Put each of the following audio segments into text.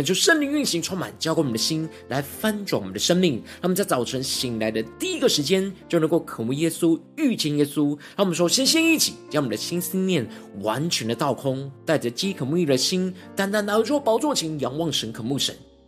恳求圣灵运行充满，浇灌我们的心，来翻转我们的生命。让我们在早晨醒来的第一个时间，就能够渴慕耶稣、遇见耶稣。让我们说，先先一起将我们的心思念完全的倒空，带着饥渴沐浴的心，单单来到宝座前，仰望神、渴慕神。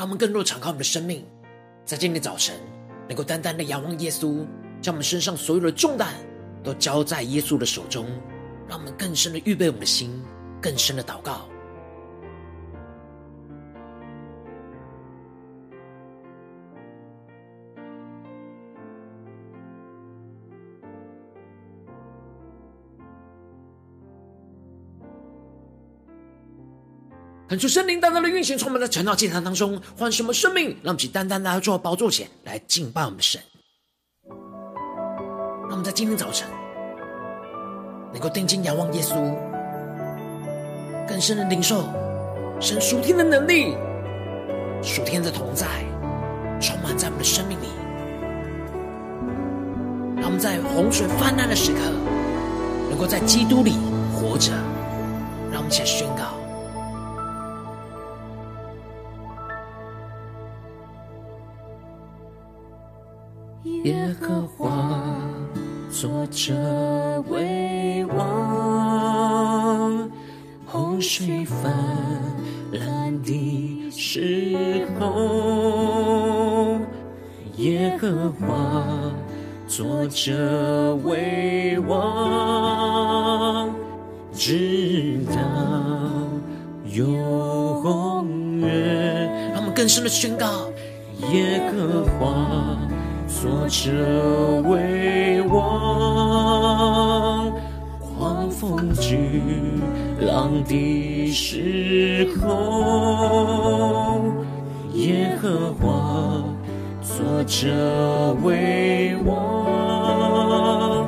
让我们更多敞开我们的生命，在今天早晨，能够单单的仰望耶稣，将我们身上所有的重担都交在耶稣的手中，让我们更深的预备我们的心，更深的祷告。恳求圣灵单单的运行，充满在晨祷祭坛当中，换什么生命，让我们去单单来做宝座前来敬拜我们的神。让我们在今天早晨能够定睛仰望耶稣，更深的领受神属天的能力、属天的同在，充满在我们的生命里。让我们在洪水泛滥的时刻，能够在基督里活着。让我们一起宣告。耶和华坐着为王，洪水泛滥的时候，耶和华坐着为王，直到永远。让我们更深的宣告：耶和华。坐着为王，狂风巨浪的时候，耶和华作者为王，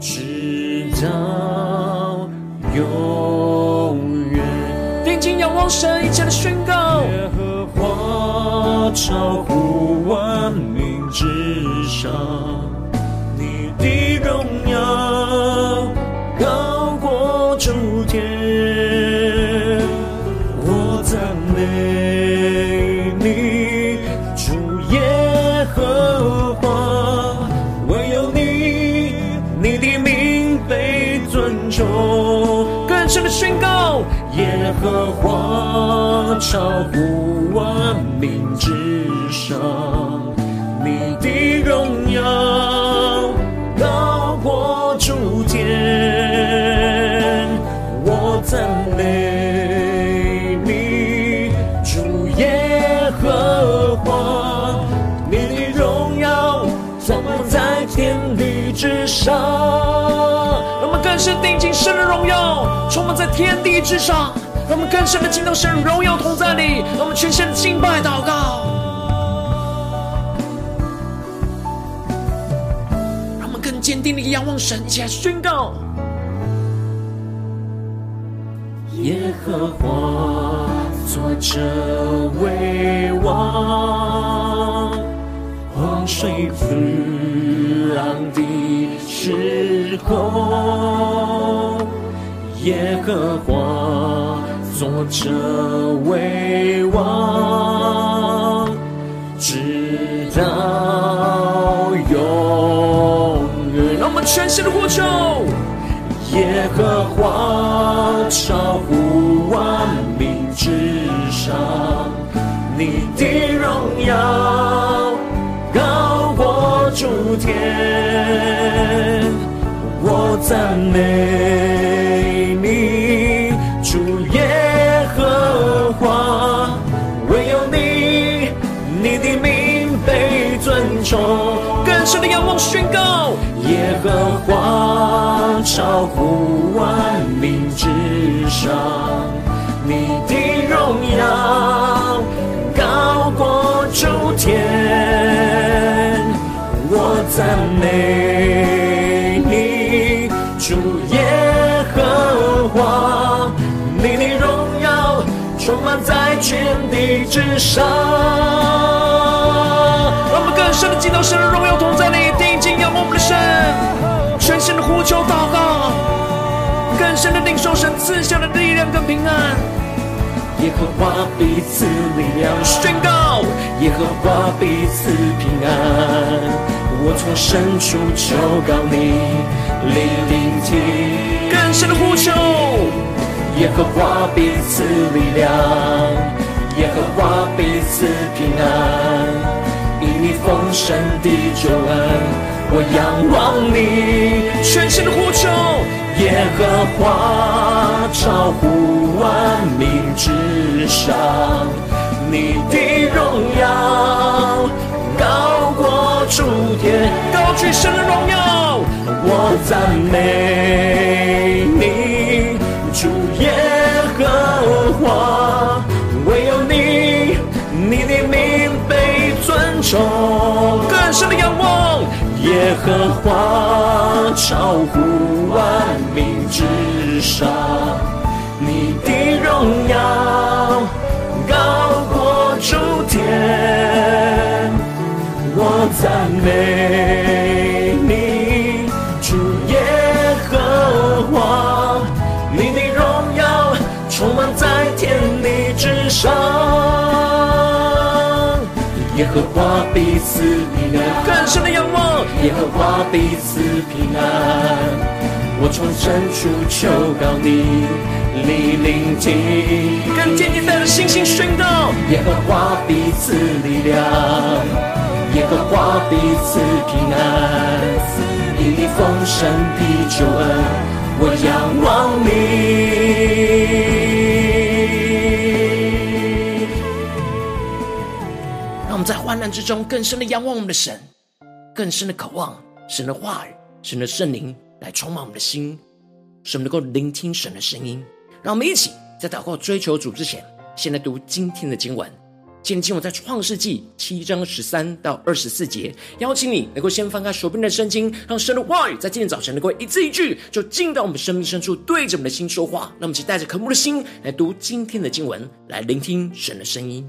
直到永远。定睛仰望神，一切的宣告。耶和华超乎万民。至上，你的荣耀高过诸天，我赞美你，主耶和华，唯有你，你的名被尊重。更深的宣告，耶和华超乎万民之上。之上。让我们更深定睛神的荣耀，充满在天地之上。让我们更深的进到神荣耀同在里，让我们全心的敬拜祷告。坚定的仰望神，起来宣告：耶和华坐着为王，往水滋浪的时候，耶和华作者为王，直到永远。让我们全心的呼求，耶和华超乎万民之上，你的荣耀过诸天，我赞美你，主耶和华，唯有你，你的名被尊崇。更深的仰望宣告，耶和华超乎万民之上，赞美你，主耶和华，你的荣耀充满在全地之上。让我们更深的敬拜神的荣耀同在里，定睛仰望我们的神，全心的呼求祷告，更深的领受神赐下的力量跟平安。耶和华彼此力量，宣告耶和华彼此平安。我从深处求告你，你聆听，更深的呼求，耶和华必赐力量，耶和华必赐平安。因你丰盛的救恩，我仰望你，全心的呼求。耶和华超乎万民之上，你的荣耀赞美你，主耶和华，唯有你，你的名被尊崇。更深的仰望，耶和华超乎万民之上，你的荣耀高过诸天，我赞美之上。耶和华彼此平安，更深的仰望。耶和华彼此平安，我从深处求告你，你聆听。更坚定带着信心宣告：耶和华彼此力量，耶和华彼此平安。因你丰盛的救恩，我仰望你。患难之中，更深的仰望我们的神，更深的渴望神的话语、神的圣灵来充满我们的心，使我们能够聆听神的声音。让我们一起在祷告追求主之前，先来读今天的经文。今天经文在创世纪七章十三到二十四节。邀请你能够先翻开手边的圣经，让神的话语在今天早晨能够一字一句，就进到我们生命深处，对着我们的心说话。那么，请带着渴慕的心来读今天的经文，来聆听神的声音。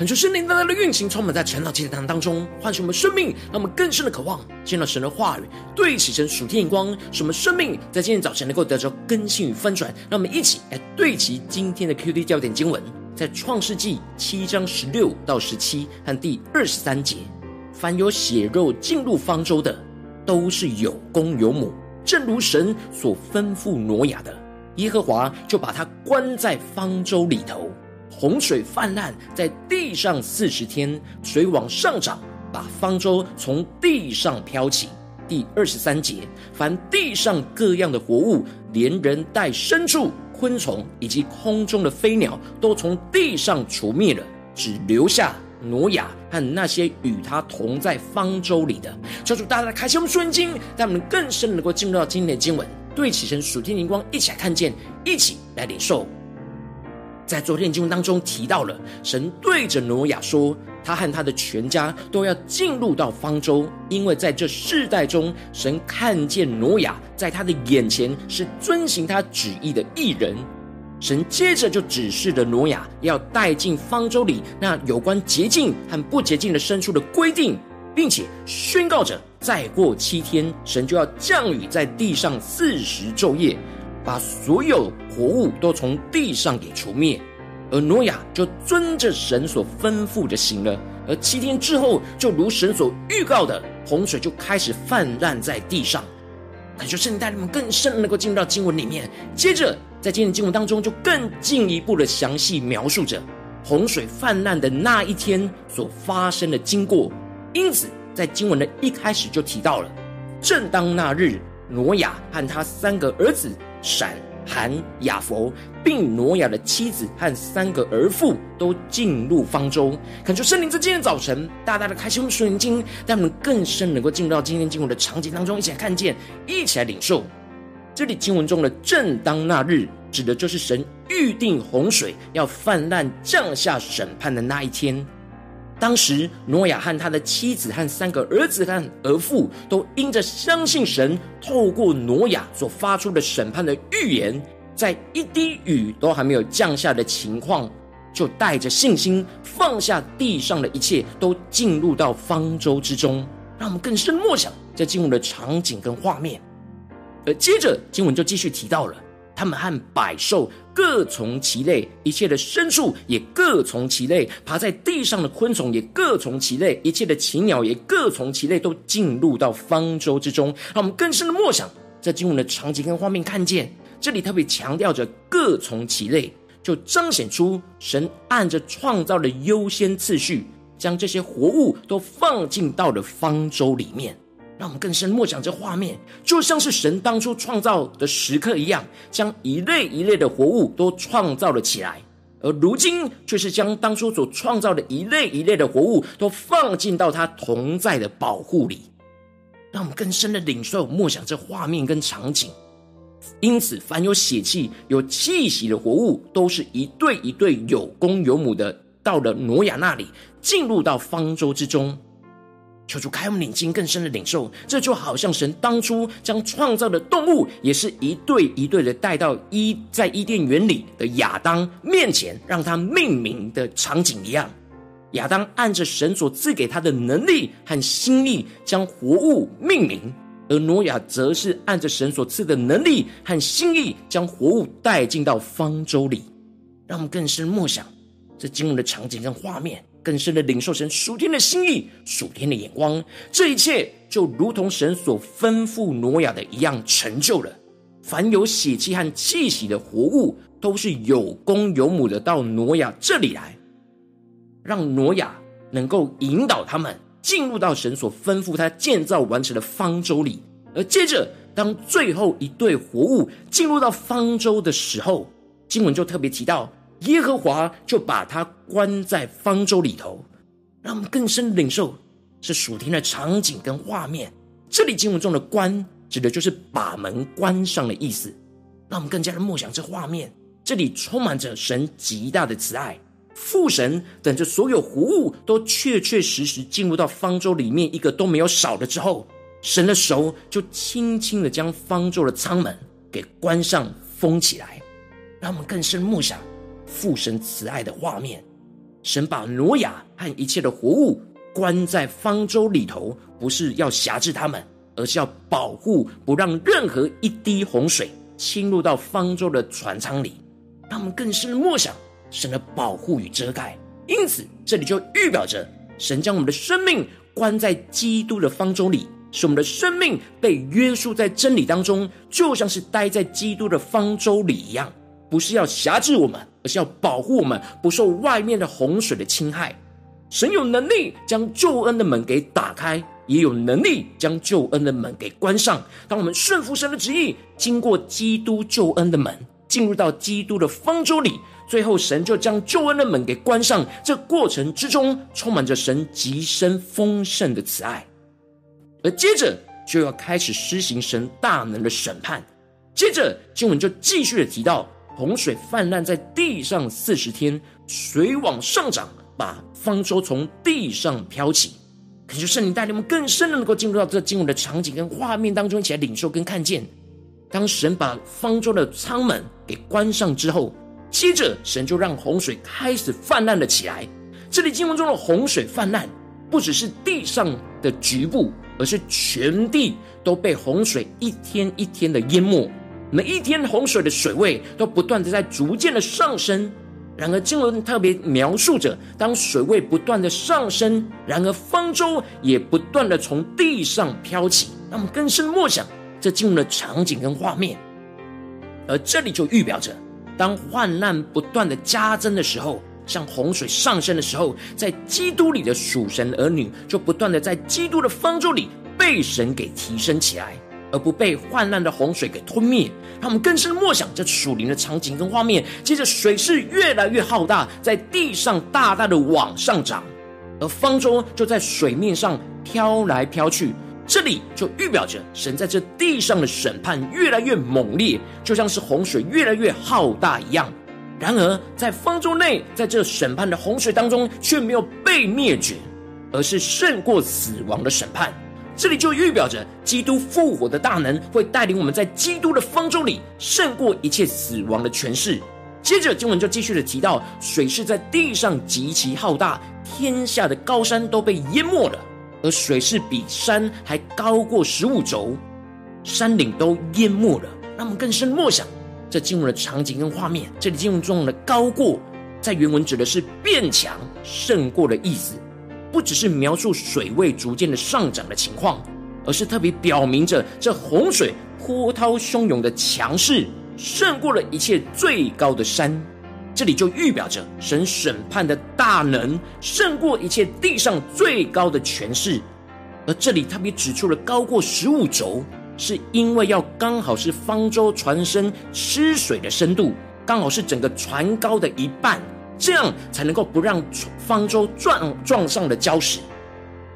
恳求圣灵大大的运行，充满在晨祷祭坛当中，唤醒我们生命，让我们更深的渴望见到神的话语，对齐神属天眼光，使我们生命在今天早晨能够得着更新与翻转。让我们一起来对齐今天的 QD 焦点经文，在创世纪七章十六到十七和第二十三节：凡有血肉进入方舟的，都是有公有母，正如神所吩咐挪亚的。耶和华就把他关在方舟里头，洪水泛滥在地上四十天，水往上涨，把方舟从地上飘起。第二十三节，凡地上各样的活物，连人带牲畜、昆虫以及空中的飞鸟，都从地上除灭了，只留下挪亚和那些与他同在方舟里的。求主大大开启我们属灵经，让我们更深能够进入到今天的经文。对齐神属天灵光，一起来看见，一起来领受。在昨天经文当中提到了，神对着挪亚说，他和他的全家都要进入到方舟，因为在这世代中，神看见挪亚在他的眼前是遵行他旨意的一人。神接着就指示了挪亚要带进方舟里那有关洁净和不洁净的牲畜的规定。并且宣告着，再过七天，神就要降雨在地上四十昼夜，把所有活物都从地上给除灭。而挪亚就遵着神所吩咐的行了。而七天之后，就如神所预告的，洪水就开始泛滥在地上。感谢圣灵带领们更深能够进入到经文里面。接着，在今天的经文当中，就更进一步的详细描述着洪水泛滥的那一天所发生的经过。因此，在经文的一开始就提到了，正当那日，挪亚和他三个儿子闪、含、雅弗，并挪亚的妻子和三个儿妇都进入方舟。恳求圣灵在今天早晨大大的开启我们属灵经，让我们更深能够进入到今天经文的场景当中，一起来看见，一起来领受。这里经文中的“正当那日”指的就是神预定洪水要泛滥降下审判的那一天。当时，挪亚和他的妻子和三个儿子和儿妇都因着相信神，透过挪亚所发出的审判的预言，在一滴雨都还没有降下的情况，就带着信心放下地上的一切，都进入到方舟之中。让我们更深默想这经文的场景跟画面。而接着经文就继续提到了。他们和百兽各从其类，一切的牲畜也各从其类，爬在地上的昆虫也各从其类，一切的禽鸟也各从其类，都进入到方舟之中。让我们更深的默想这经文的场景跟画面，看见这里特别强调着各从其类，就彰显出神按着创造的优先次序，将这些活物都放进到了方舟里面。让我们更深默想这画面，就像是神当初创造的时刻一样，将一类一类的活物都创造了起来，而如今却是将当初所创造的一类一类的活物都放进到他同在的保护里。让我们更深的领受默想这画面跟场景。因此，凡有血气、有气息的活物，都是一对一对有公有母的，到了挪亚那里，进入到方舟之中。求主开我们领睛，更深的领受，这就好像神当初将创造的动物，也是一对一对的带到伊在伊甸园里的亚当面前，让他命名的场景一样。亚当按着神所赐给他的能力和心意，将活物命名；而挪亚则是按着神所赐的能力和心意，将活物带进到方舟里。让我们更深默想这经文的场景跟画面。更深的领受神属天的心意、属天的眼光，这一切就如同神所吩咐挪亚的一样成就了。凡有血气和气息的活物，都是有公有母的，到挪亚这里来，让挪亚能够引导他们进入到神所吩咐他建造完成的方舟里。而接着，当最后一对活物进入到方舟的时候，经文就特别提到。耶和华就把他关在方舟里头，让我们更深领受是属天的场景跟画面。这里经文中的“关”指的就是把门关上的意思。让我们更加的默想这画面。这里充满着神极大的慈爱，父神等着所有活物都确确实实进入到方舟里面，一个都没有少了之后，神的手就轻轻的将方舟的舱门给关上封起来。让我们更深默想。父神慈爱的画面，神把挪亚和一切的活物关在方舟里头，不是要辖制他们，而是要保护，不让任何一滴洪水侵入到方舟的船舱里。他们更深的默想神的保护与遮盖。因此，这里就预表着神将我们的生命关在基督的方舟里，使我们的生命被约束在真理当中，就像是待在基督的方舟里一样。不是要辖制我们，而是要保护我们不受外面的洪水的侵害。神有能力将救恩的门给打开，也有能力将救恩的门给关上。当我们顺服神的旨意，经过基督救恩的门，进入到基督的方舟里，最后神就将救恩的门给关上。这过程之中，充满着神极深丰盛的慈爱，而接着就要开始施行神大能的审判。接着经文就继续的提到。洪水泛滥在地上四十天，水往上涨，把方舟从地上飘起。恳求圣灵带领我们更深的能够进入到这经文的场景跟画面当中，一起来领受跟看见。当神把方舟的舱门给关上之后，接着神就让洪水开始泛滥了起来。这里经文中的洪水泛滥，不只是地上的局部，而是全地都被洪水一天一天的淹没。每一天洪水的水位都不断的在逐渐的上升，然而经文特别描述着，当水位不断的上升，然而方舟也不断的从地上飘起，让我们更深默想这进入的场景跟画面。而这里就预表着，当患难不断的加增的时候，像洪水上升的时候，在基督里的属神儿女就不断的在基督的方舟里被神给提升起来。而不被泛滥的洪水给吞灭，他们更深默想这属灵的场景跟画面。接着，水势越来越浩大，在地上大大的往上涨，而方舟就在水面上飘来飘去。这里就预表着神在这地上的审判越来越猛烈，就像是洪水越来越浩大一样。然而，在方舟内，在这审判的洪水当中，却没有被灭绝，而是胜过死亡的审判。这里就预表着基督复活的大能会带领我们在基督的方舟里胜过一切死亡的权势。接着经文就继续的提到，水势在地上极其浩大，天下的高山都被淹没了，而水势比山还高过十五肘，山岭都淹没了。让我们更深默想这经文的场景跟画面。这里经文中的“高过”在原文指的是变强、胜过的意思。不只是描述水位逐渐的上涨的情况，而是特别表明着这洪水波涛汹涌的强势胜过了一切最高的山。这里就预表着神审判的大能胜过一切地上最高的权势。而这里特别指出了高过十五肘，是因为要刚好是方舟船身吃水的深度，刚好是整个船高的一半。这样才能够不让方舟撞撞上了礁石，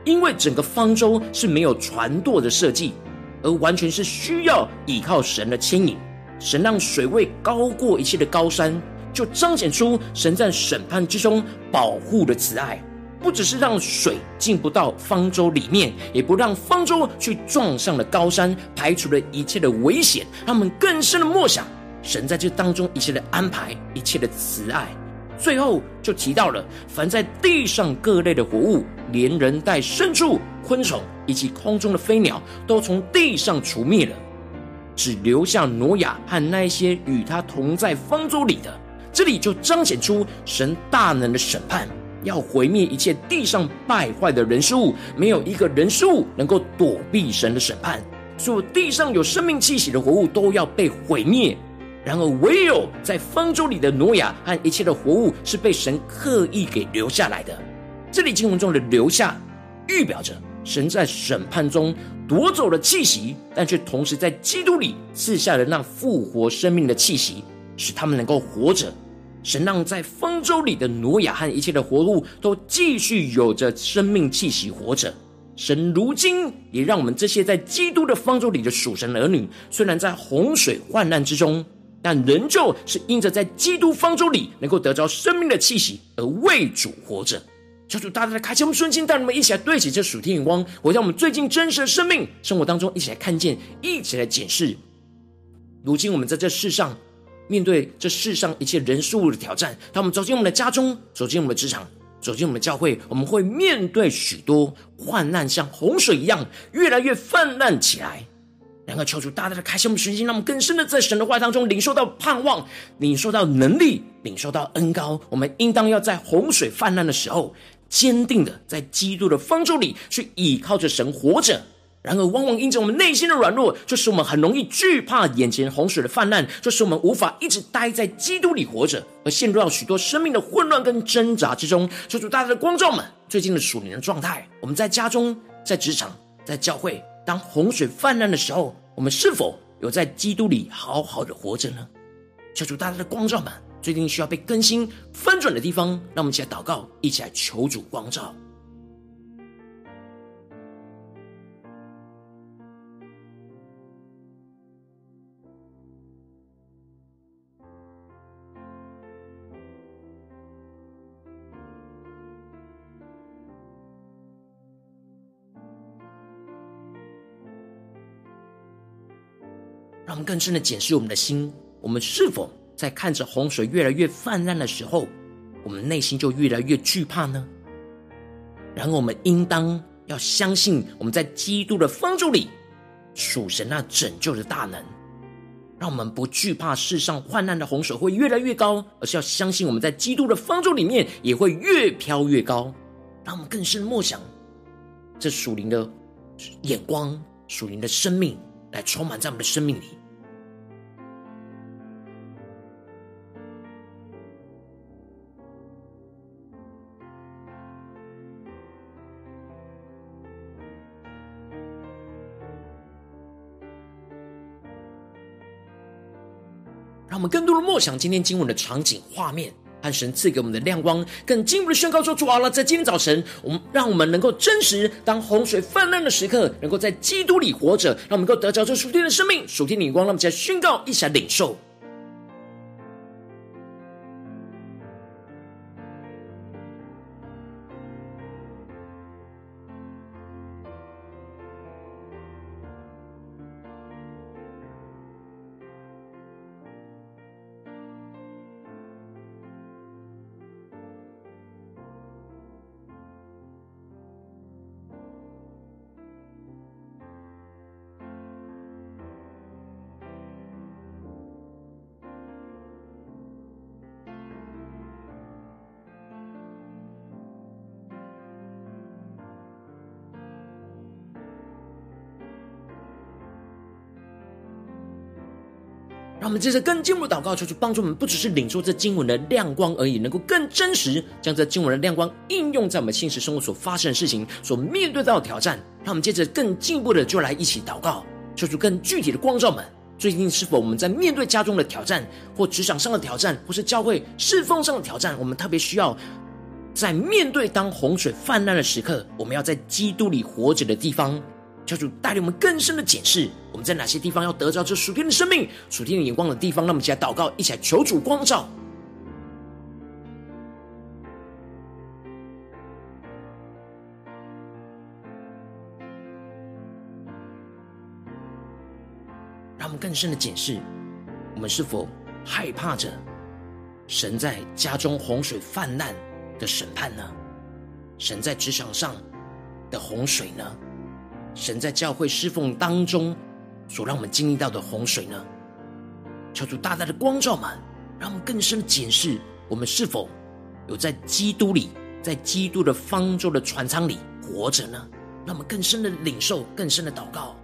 因为整个方舟是没有船舵的设计，而完全是需要依靠神的牵引。神让水位高过一切的高山，就彰显出神在审判之中保护的慈爱。不只是让水进不到方舟里面，也不让方舟去撞上了高山，排除了一切的危险。让我们更深的默想神在这当中一切的安排，一切的慈爱。最后就提到了，凡在地上各类的活物，连人带牲畜、昆虫以及空中的飞鸟，都从地上除灭了，只留下挪亚和那些与他同在方舟里的。这里就彰显出神大能的审判，要毁灭一切地上败坏的人事物，没有一个人事物能够躲避神的审判。所有地上有生命气息的活物都要被毁灭。然而，唯有在方舟里的挪亚和一切的活物是被神刻意给留下来的。这里经文中的“留下”，预表着神在审判中夺走了气息，但却同时在基督里赐下了那复活生命的气息，使他们能够活着。神让在方舟里的挪亚和一切的活物都继续有着生命气息活着。神如今也让我们这些在基督的方舟里的属神儿女，虽然在洪水患难之中，但仍旧是因着在基督方舟里能够得着生命的气息而为主活着。求主大大的开启我们顺境，带你们一起来对齐这属天眼光，回到我们最近真实的生命生活当中，一起来看见，一起来检视。如今我们在这世上面对这世上一切人事物的挑战，当我们走进我们的家中，走进我们的职场，走进我们的教会，我们会面对许多患难，像洪水一样，越来越泛滥起来。然后求主大大的开启我们的心，让我们更深的在神的话当中领受到盼望，领受到能力，领受到恩膏。我们应当要在洪水泛滥的时候，坚定的在基督的方舟里去倚靠着神活着。然而，往往因着我们内心的软弱，就使我们很容易惧怕眼前洪水的泛滥，就使我们无法一直待在基督里活着，而陷入到许多生命的混乱跟挣扎之中。求主大大的光照们最近的属灵的状态。我们在家中、在职场、在教会，当洪水泛滥的时候，我们是否有在基督里好好的活着呢？求主大大的光照们最近需要被更新翻转的地方，让我们一起来祷告，一起来求主光照。让我们更深的检视我们的心，我们是否在看着洪水越来越泛滥的时候，我们内心就越来越惧怕呢？然后我们应当要相信，我们在基督的方舟里属神那拯救的大能，让我们不惧怕世上患难的洪水会越来越高，而是要相信我们在基督的方舟里面也会越飘越高。让我们更深默想这属灵的眼光、属灵的生命。来充满在我们的生命里，让我们更多的默想今天经文的场景画面。和神赐给我们的亮光，更进一步的宣告说：主啊，在今天早晨，我们让我们能够真实，当洪水泛滥的时刻，能够在基督里活着，让我们能够得着这属天的生命、属天的光，让我们再宣告，一起来领受。让我们接着更进一步祷告，求主帮助我们，不只是领受这经文的亮光而已，能够更真实将这经文的亮光应用在我们现实生活所发生的事情、所面对到的挑战。让我们接着更进一步的就来一起祷告，求主更具体的光照们。最近是否我们在面对家中的挑战，或职场上的挑战，或是教会侍奉上的挑战，我们特别需要在面对当洪水泛滥的时刻，我们要在基督里活着的地方。求主带领我们更深的检视，我们在哪些地方要得着这属天的生命、属天的眼光的地方。那么，一起来祷告，一起来求主光照，让我们更深的检视，我们是否害怕着神在家中洪水泛滥的审判呢？神在职场上的洪水呢？神在教会侍奉当中所让我们经历到的洪水呢？求主大大的光照们，让我们更深的检视，我们是否有在基督里，在基督的方舟的船舱里活着呢？让我们更深的领受，更深的祷告。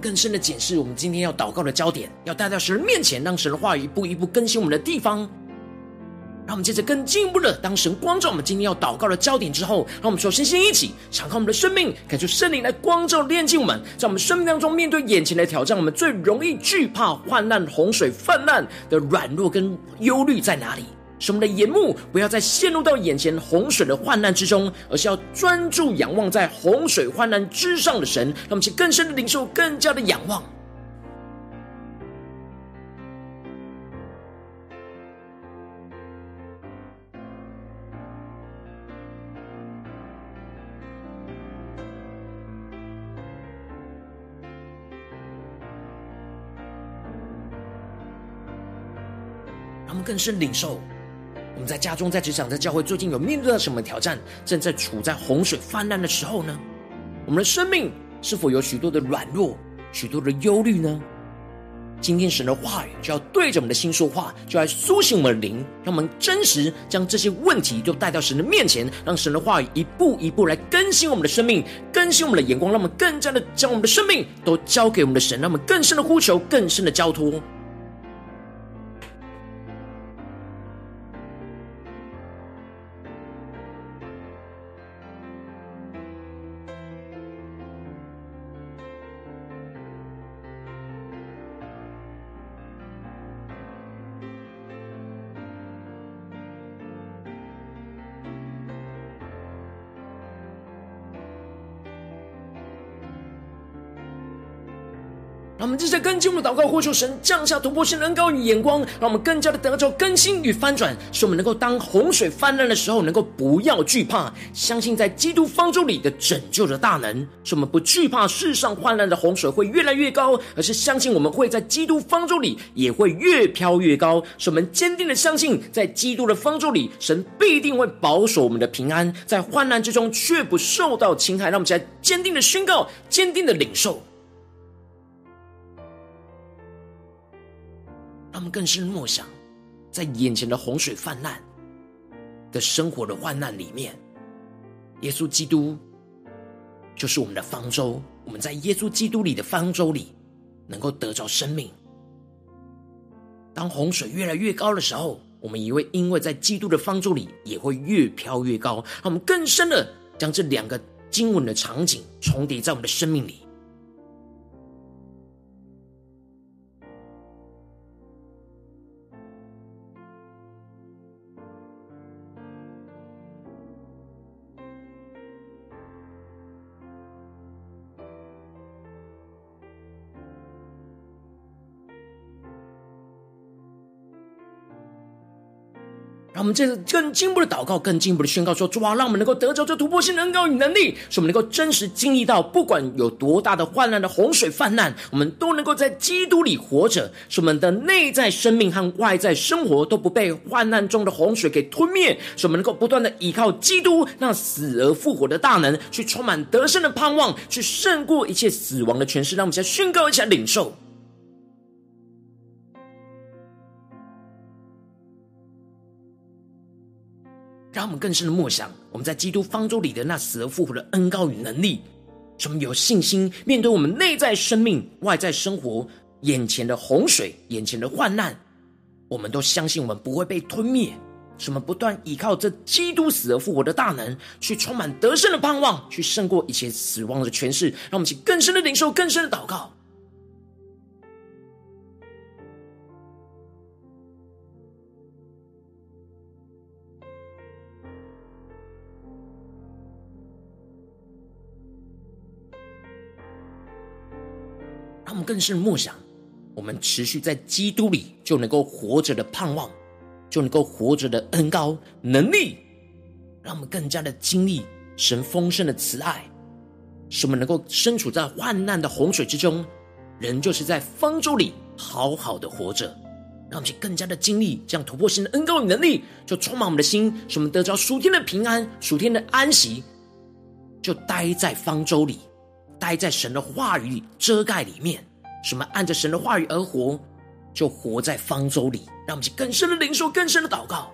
更深的检视我们今天要祷告的焦点，要带到神面前，让神的话语一步一步更新我们的地方。让我们接着更进一步的，当神光照我们今天要祷告的焦点之后，让我们首先先一起敞开我们的生命，感受圣灵来光照炼净我们，在我们生命当中面对眼前的挑战，我们最容易惧怕患难、洪水泛滥的软弱跟忧虑在哪里？使我们的眼目不要再陷入到眼前洪水的患难之中，而是要专注仰望在洪水患难之上的神，让我们去更深的领受，更加的仰望，让我们更深领受。我们在家中、在职场、在教会，最近有面对到什么挑战？正在处在洪水泛滥的时候呢？我们的生命是否有许多的软弱、许多的忧虑呢？今天神的话语就要对着我们的心说话，就来苏醒我们的灵，让我们真实将这些问题都带到神的面前，让神的话语一步一步来更新我们的生命，更新我们的眼光，让我们更加的将我们的生命都交给我们的神，让我们更深的呼求，更深的交托。让我们这些更进我们的祷告，呼求神降下突破性的恩膏与眼光，让我们更加的得着更新与翻转，使我们能够当洪水泛滥的时候，能够不要惧怕，相信在基督方舟里的拯救的大能，使我们不惧怕世上泛滥的洪水会越来越高，而是相信我们会在基督方舟里也会越飘越高，使我们坚定的相信，在基督的方舟里，神必定会保守我们的平安，在患难之中却不受到侵害。让我们在坚定的宣告，坚定的领受。他们更是默想，在眼前的洪水泛滥的生活的患难里面，耶稣基督就是我们的方舟。我们在耶稣基督里的方舟里，能够得着生命。当洪水越来越高的时候，我们也会因为在基督的方舟里，也会越飘越高。让我们更深的将这两个经文的场景重叠在我们的生命里。我们这次更进一步的祷告，更进一步的宣告说：主啊，让我们能够得着这突破性的恩膏与能力，使我们能够真实经历到，不管有多大的患难的洪水泛滥，我们都能够在基督里活着，使我们的内在生命和外在生活都不被患难中的洪水给吞灭，使我们能够不断的依靠基督那死而复活的大能，去充满得胜的盼望，去胜过一切死亡的权势。让我们先宣告一下领受。让我们更深的默想，我们在基督方舟里的那死而复活的恩膏与能力，使我们有信心面对我们内在生命、外在生活、眼前的洪水、眼前的患难，我们都相信我们不会被吞灭。使我们不断依靠这基督死而复活的大能，去充满得胜的盼望，去胜过一切死亡的权势。让我们去更深的领受、更深的祷告。更深默想，我们持续在基督里就能够活着的盼望，就能够活着的恩膏能力，让我们更加的经历神丰盛的慈爱，使我们能够身处在患难的洪水之中，人就是在方舟里好好的活着，让我们更加的经历这样突破性的恩膏与能力，就充满我们的心，使我们得着属天的平安、属天的安息，就待在方舟里。待在神的话语里遮盖里面，什么按着神的话语而活，就活在方舟里。让我们去更深的灵受，更深的祷告。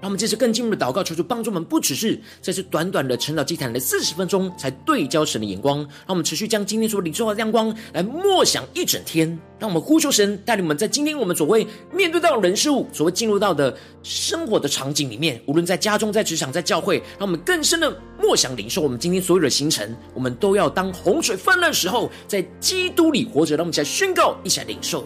让我们接着更进一步的祷告，求主帮助我们，不只是在这短短的晨祷祭坛的四十分钟，才对焦神的眼光。让我们持续将今天所领受的亮光来默想一整天。让我们呼求神带领我们，在今天我们所谓面对到的人事物，所谓进入到的生活的场景里面，无论在家中、在职场、在教会，让我们更深的默想领受我们今天所有的行程。我们都要当洪水泛滥时候，在基督里活着。让我们一起来宣告，一起来领受。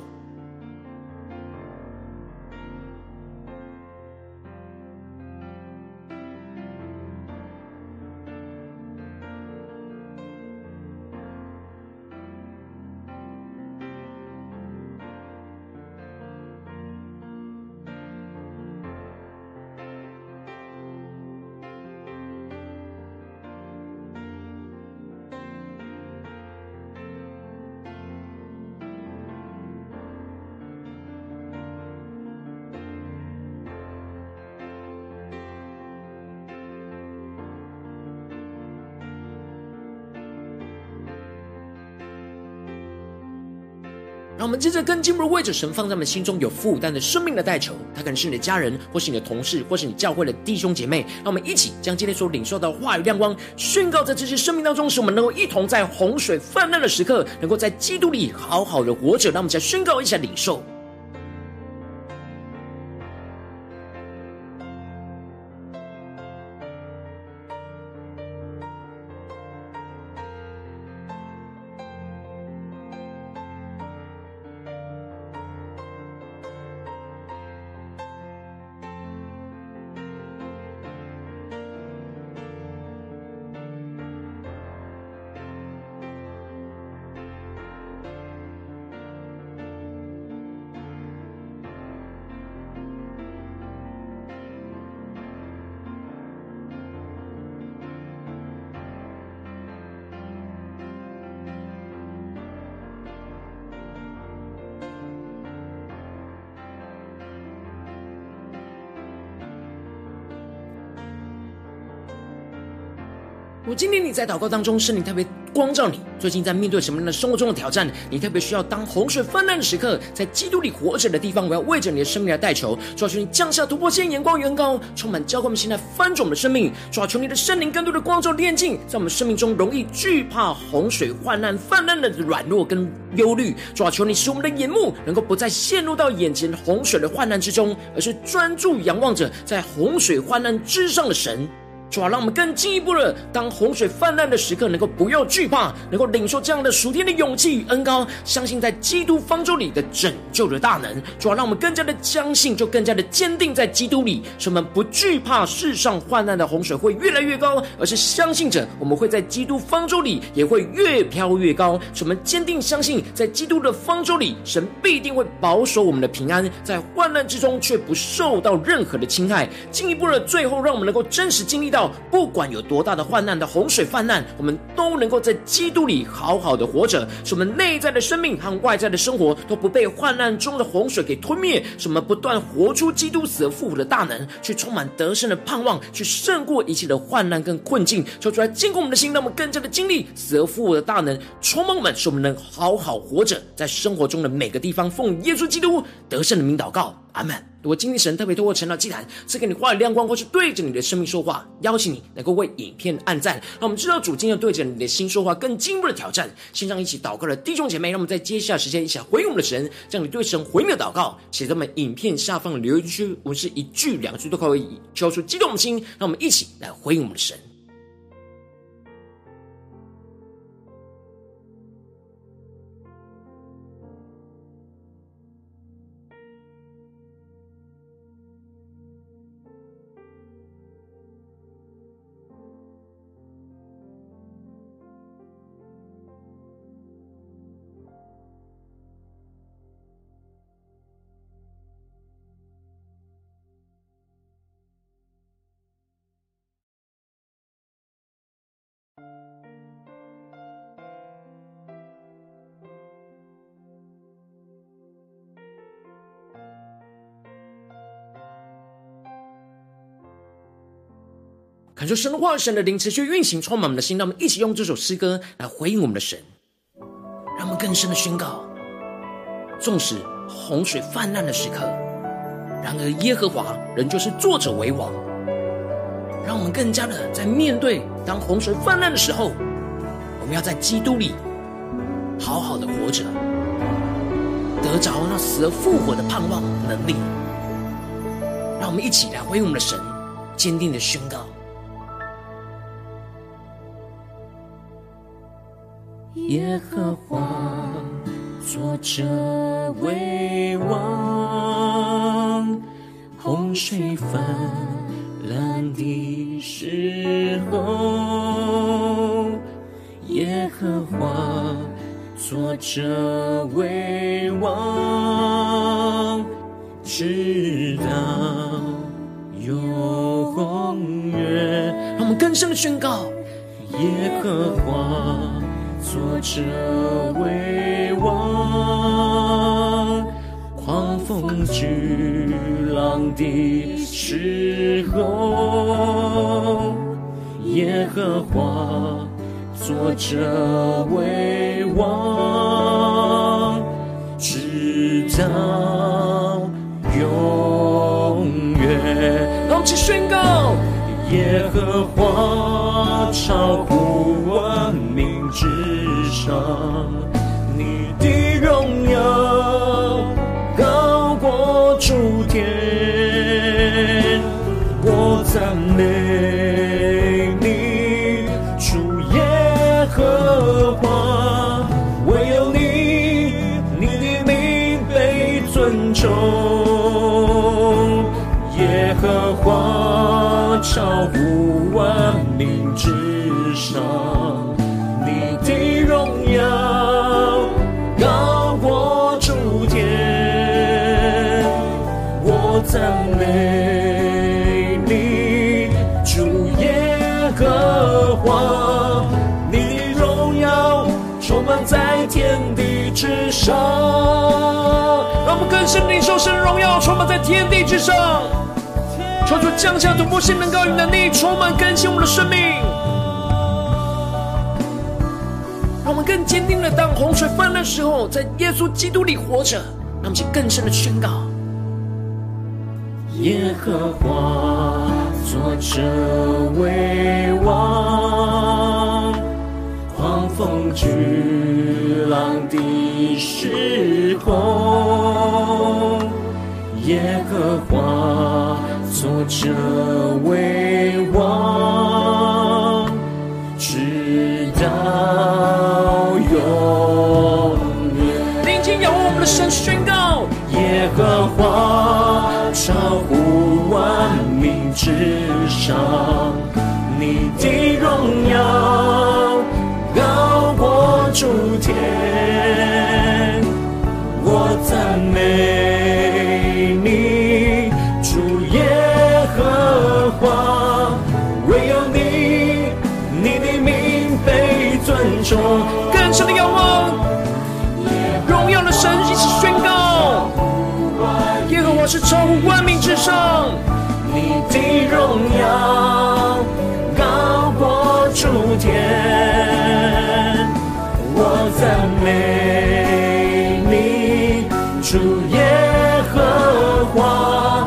着跟进入为着神放在我们心中有负担的生命的代求，他可能是你的家人，或是你的同事，或是你教会的弟兄姐妹。让我们一起将今天所领受到的话语亮光宣告在这些生命当中，使我们能够一同在洪水泛滥的时刻，能够在基督里好好的活着。让我们再宣告一下领受。今天你在祷告当中，圣灵特别光照你，最近在面对什么样的生活中的挑战？你特别需要当洪水泛滥的时刻，在基督里活着的地方，我要为着你的生命来代求，主啊，求你降下突破性眼光，远高，充满教会我们现在翻转我们的生命，主啊，求你的圣灵更多的光照炼净，在我们生命中容易惧怕洪水泛滥泛滥的软弱跟忧虑，主啊，求你使我们的眼目能够不再陷入到眼前洪水的患难之中，而是专注仰望着在洪水患难之上的神。主啊，让我们更进一步的，当洪水泛滥的时刻，能够不要惧怕，能够领受这样的属天的勇气与恩膏，相信在基督方舟里的拯救的大能。主啊，让我们更加的相信，就更加的坚定在基督里，使我们不惧怕世上患难的洪水会越来越高，而是相信着我们会在基督方舟里也会越飘越高。使我们坚定相信，在基督的方舟里，神必定会保守我们的平安，在患难之中却不受到任何的侵害。进一步的，最后让我们能够真实经历到。不管有多大的患难的洪水泛滥，我们都能够在基督里好好的活着，使我们内在的生命和外在的生活都不被患难中的洪水给吞灭，使我们不断活出基督死而复活的大能，去充满得胜的盼望，去胜过一切的患难跟困境，求主来坚固我们的心，让我们更加的经历死而复活的大能，充满我们，使我们能好好活着，在生活中的每个地方，奉耶稣基督得胜的名祷告。阿门。如果今天神特别透过晨祷祭坛赐给你话语亮光，或是对着你的生命说话，邀请你能够为影片按赞，让我们知道主今天要对着你的心说话，更进一步的挑战。线上一起祷告的弟兄姐妹，让我们在接下来时间一起来回应我们的神，将你对神回应的祷告写在我们影片下方的留言区，我们是一句两句都可以交出激动的心，让我们一起来回应我们的神。感受神的话，神的灵持续运行，充满我们的心。让我们一起用这首诗歌来回应我们的神，让我们更深的宣告：纵使洪水泛滥的时刻，然而耶和华仍旧是作者为王。让我们更加的在面对当洪水泛滥的时候，我们要在基督里好好的活着，得着那死而复活的盼望能力。让我们一起来回应我们的神，坚定的宣告。耶和华作者为王，洪水泛滥的时候，耶和华作者为王，直到永远。让我们更深宣告：耶和华。坐着为王，狂风巨浪的时候，耶和华坐着为王，直到永远。让其宣告，耶和华超乎我名知。上，你的荣耀高过诸天，我赞美你，主耶和华，唯有你，你的名被尊重，耶和华超赞美你，主耶和华，你的荣耀充满在天地之上。让我们更深领受神荣耀充满在天地之上，求主降下突破性能高与能力，充满更新我们的生命。让我们更坚定的当洪水泛滥的时候，在耶稣基督里活着。让我们去更深的宣告：耶和华作者为王，狂风巨浪的时候，耶和华作者为王，直到永远。定睛仰望我们的神，宣告：耶和华超之上，你的荣耀高过诸天，我赞美你，主耶和华，唯有你，你的名被尊重。更深的仰望，荣耀的神一起宣告：耶和华是超乎万民之上。你的荣耀高过诸天，我赞美你，主耶和华，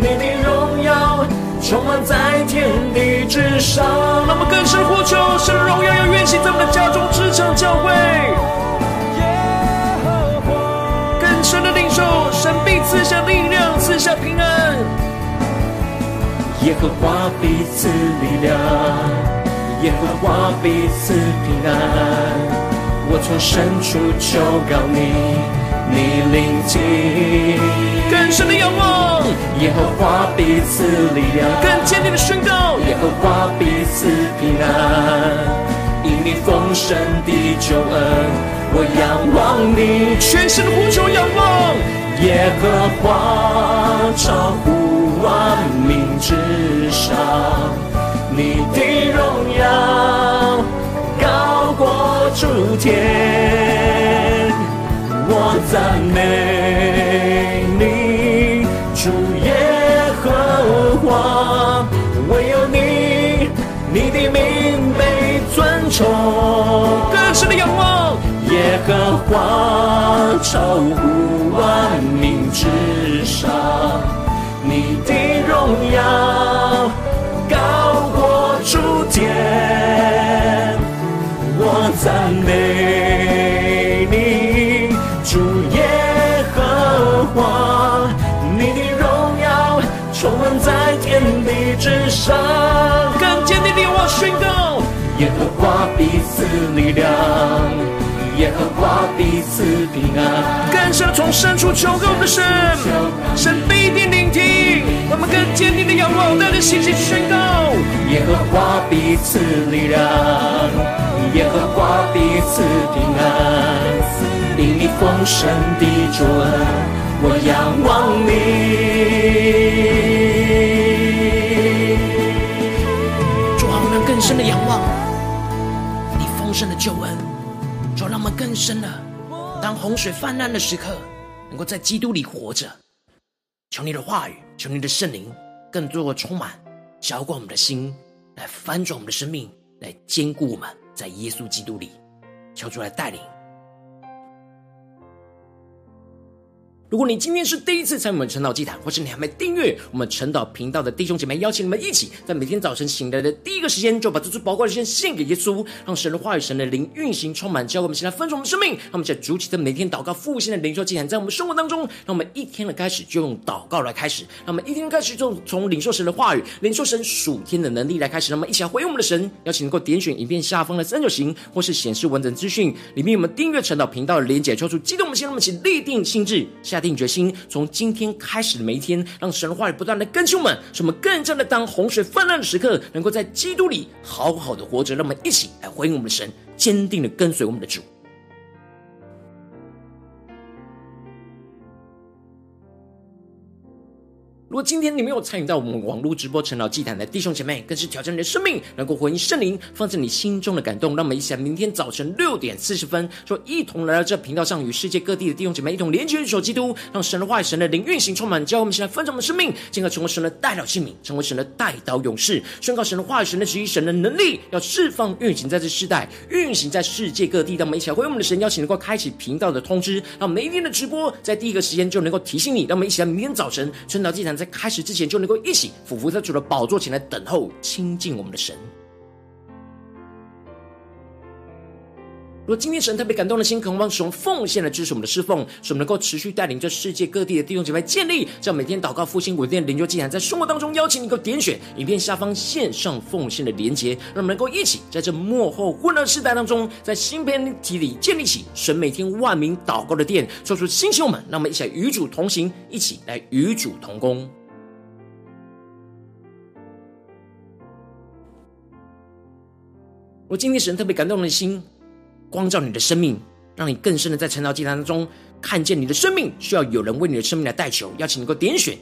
你的荣耀充满在天地之上。那么更深呼求神荣耀要运行在我们的家中、职场、教会。更深的领受神必赐下力量，赐下平安。耶和华彼此力量，耶和华彼此平安。我从深处求告你，你聆听。更深的仰望，耶和华彼此力量，更坚定的宣告，耶和华彼此平安。因你丰盛的救恩，我仰望你。全身的呼求仰望，耶和华超乎万民之上，你的荣耀高过诸天，我赞美你，主耶和华，唯有你，你的名被尊崇。更深的仰望，耶和华超乎万民天，我赞美你，主耶和华，你的荣耀充满在天地之上。更坚定的仰望宣告，耶和华必赐力量，耶和华必赐平安。更深从深处求告的神，神必定聆听。让我们更坚定的仰望，带着信心宣告，耶和华必赐力量，耶和华必赐平安。因你丰盛的救恩，我仰望你。主啊，我们更深的仰望你丰盛的救恩，主，让我们更深的当洪水泛滥的时刻，能够在基督里活着。求你的话语，求你的圣灵，更多的充满，浇灌我们的心，来翻转我们的生命，来坚固我们在耶稣基督里。求主来带领。如果你今天是第一次参与我们晨祷祭坛，或是你还没订阅我们晨祷频道的弟兄姐妹，邀请你们一起在每天早晨醒来的第一个时间，就把这最宝贵的时间献给耶稣，让神的话语、神的灵运行充满，教会我们现在分盛我们生命。让我们在主起的每天祷告复兴的灵修祭坛，在我们生活当中，让我们一天的开始就用祷告来开始，让我们一天开始就从领受神的话语、领受神属天的能力来开始。让我们一起来回应我们的神，邀请能够点选影片下方的三角形，或是显示完整资讯里面有我们订阅晨祷频道的连结，抽出激动我们心，让我们一起立定心志，下定决心，从今天开始的每一天，让神话语不断的更新我们，使我们更加的当洪水泛滥的时刻，能够在基督里好好的活着。让我们一起来回应我们的神，坚定的跟随我们的主。如果今天你没有参与到我们网络直播晨祷祭坛的弟兄姐妹，更是挑战你的生命，能够回应圣灵放在你心中的感动。让我们一起来，明天早晨六点四十分，说一同来到这频道上，与世界各地的弟兄姐妹一同连接、守基督，让神的话语、神的灵运行充满，教我们现在分盛我们的生命，进而成为神的代祷器皿，成为神的代祷勇士，宣告神的话语、神的旨意、神的能力，要释放运行在这世代，运行在世界各地。让我们一起来回应我们的神，邀请能够开启频道的通知，让每一天的直播在第一个时间就能够提醒你。让我们一起来，明天早晨春岛祭坛在。在开始之前，就能够一起俯伏在主的宝座前来等候亲近我们的神。如果今天神特别感动的心，渴望使用奉献来支持我们的侍奉，使我们能够持续带领这世界各地的弟兄姐妹建立这样每天祷告复兴稳定的灵修祭坛，在生活当中邀请你够点选影片下方线上奉献的连结，让我们能够一起在这幕后混乱时代当中，在新篇体里建立起神每天万名祷告的殿，做出新秀们，让我们一起来与主同行，一起来与主同工。我今天神特别感动的心。光照你的生命，让你更深的在成长祭坛当中看见你的生命需要有人为你的生命来代求，邀请你能够点选。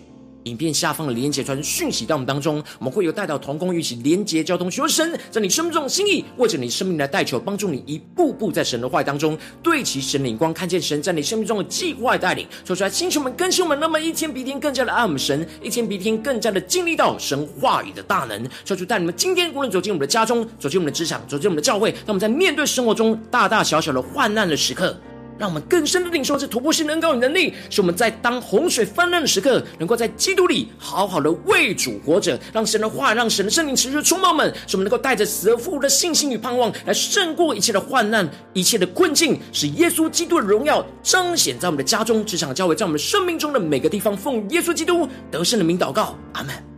影片下方的连结传讯息到我们当中，我们会有带到同工一起连结交通，求神在你生命中的心意，为着你生命来代求，帮助你一步步在神的话语当中对齐神的眼光，看见神在你生命中的计划带领，说出来，星球们更新我们，那么一天比一天更加的爱我们神，一天比一天更加的经历到神话语的大能，说出带你们今天无论走进我们的家中，走进我们的职场，走进我们的教会，让我们在面对生活中大大小小的患难的时刻。让我们更深的领受这突破性能高与能力，使我们在当洪水泛滥的时刻，能够在基督里好好的为主活着，让神的话，让神的圣灵持续充满我们，使我们能够带着死而复活的信心与盼望，来胜过一切的患难、一切的困境，使耶稣基督的荣耀彰显在我们的家中、职场、教会，在我们生命中的每个地方。奉耶稣基督得胜的名祷告，阿门。